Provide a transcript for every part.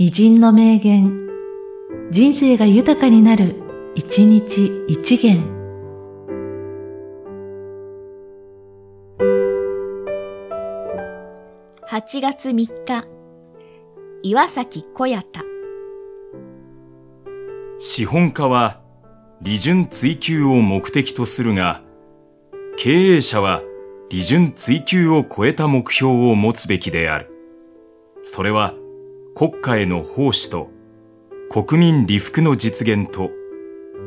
偉人の名言、人生が豊かになる、一日一元。8月3日、岩崎小弥太。資本家は利潤追求を目的とするが、経営者は利潤追求を超えた目標を持つべきである。それは国家への奉仕と国民利福の実現と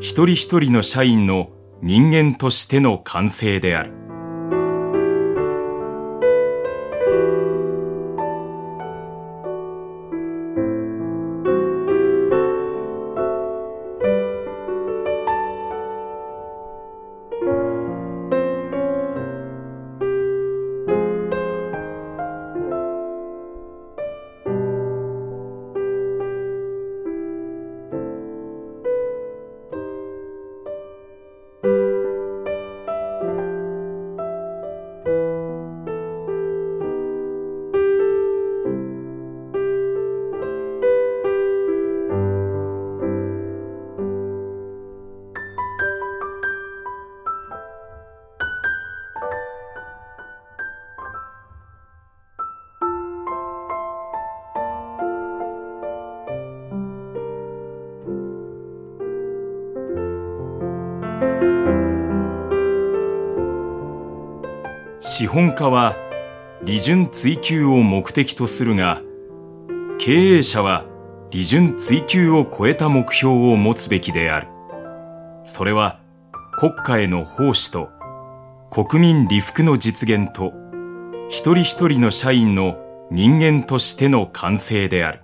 一人一人の社員の人間としての完成である。資本家は利潤追求を目的とするが、経営者は利潤追求を超えた目標を持つべきである。それは国家への奉仕と国民利福の実現と一人一人の社員の人間としての完成である。